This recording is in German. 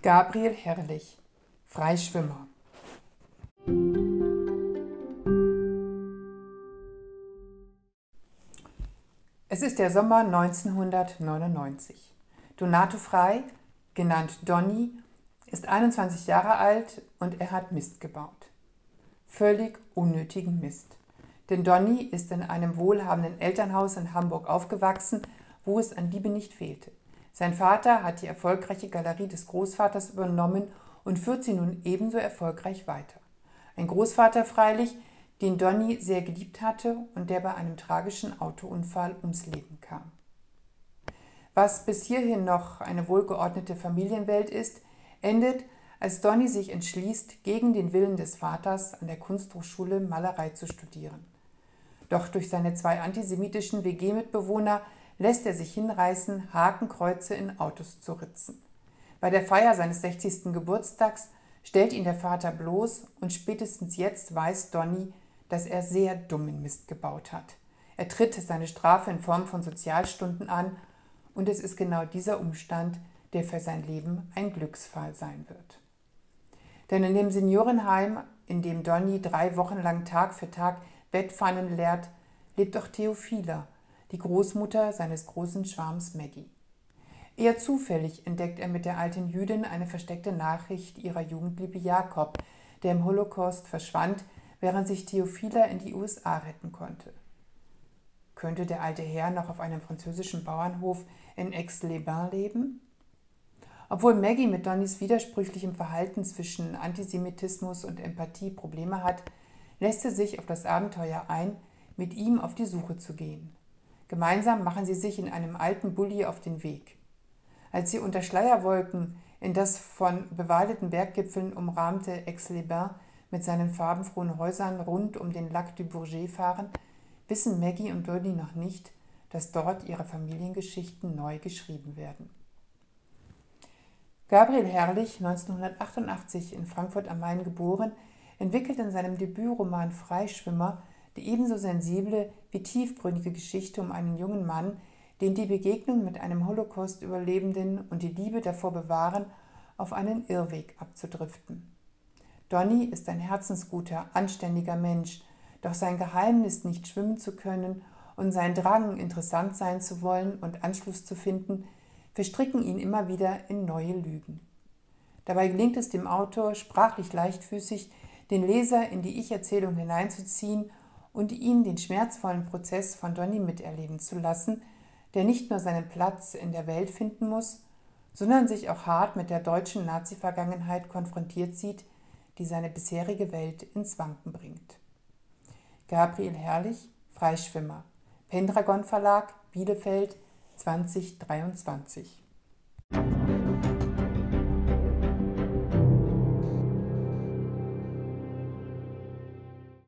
Gabriel Herrlich, Freischwimmer. Es ist der Sommer 1999. Donato Frei, genannt Donny, ist 21 Jahre alt und er hat Mist gebaut. Völlig unnötigen Mist. Denn Donny ist in einem wohlhabenden Elternhaus in Hamburg aufgewachsen, wo es an Liebe nicht fehlte. Sein Vater hat die erfolgreiche Galerie des Großvaters übernommen und führt sie nun ebenso erfolgreich weiter. Ein Großvater freilich, den Donny sehr geliebt hatte und der bei einem tragischen Autounfall ums Leben kam. Was bis hierhin noch eine wohlgeordnete Familienwelt ist, endet, als Donny sich entschließt, gegen den Willen des Vaters an der Kunsthochschule Malerei zu studieren. Doch durch seine zwei antisemitischen WG-Mitbewohner lässt er sich hinreißen, Hakenkreuze in Autos zu ritzen. Bei der Feier seines 60. Geburtstags stellt ihn der Vater bloß und spätestens jetzt weiß Donny, dass er sehr dummen Mist gebaut hat. Er tritt seine Strafe in Form von Sozialstunden an und es ist genau dieser Umstand, der für sein Leben ein Glücksfall sein wird. Denn in dem Seniorenheim, in dem Donny drei Wochen lang Tag für Tag Bettpfannen leert, lebt auch Theophila, die Großmutter seines großen Schwarms Maggie. Eher zufällig entdeckt er mit der alten Jüdin eine versteckte Nachricht ihrer Jugendliebe Jakob, der im Holocaust verschwand, während sich Theophila in die USA retten konnte. Könnte der alte Herr noch auf einem französischen Bauernhof in Aix-les-Bains leben? Obwohl Maggie mit Donnys widersprüchlichem Verhalten zwischen Antisemitismus und Empathie Probleme hat, lässt sie sich auf das Abenteuer ein, mit ihm auf die Suche zu gehen. Gemeinsam machen sie sich in einem alten Bulli auf den Weg. Als sie unter Schleierwolken in das von bewaldeten Berggipfeln umrahmte Aix-les-Bains mit seinen farbenfrohen Häusern rund um den Lac du Bourget fahren, wissen Maggie und Dodie noch nicht, dass dort ihre Familiengeschichten neu geschrieben werden. Gabriel Herrlich, 1988 in Frankfurt am Main geboren, entwickelt in seinem Debütroman Freischwimmer die ebenso sensible wie tiefgründige Geschichte um einen jungen Mann, den die Begegnung mit einem Holocaust-Überlebenden und die Liebe davor bewahren, auf einen Irrweg abzudriften. Donny ist ein herzensguter, anständiger Mensch, doch sein Geheimnis, nicht schwimmen zu können und sein Drang, interessant sein zu wollen und Anschluss zu finden, verstricken ihn immer wieder in neue Lügen. Dabei gelingt es dem Autor, sprachlich leichtfüßig den Leser in die Ich-Erzählung hineinzuziehen und ihn den schmerzvollen Prozess von Donny miterleben zu lassen, der nicht nur seinen Platz in der Welt finden muss, sondern sich auch hart mit der deutschen Nazi-Vergangenheit konfrontiert sieht, die seine bisherige Welt ins Wanken bringt. Gabriel Herrlich, Freischwimmer, Pendragon Verlag, Bielefeld, 2023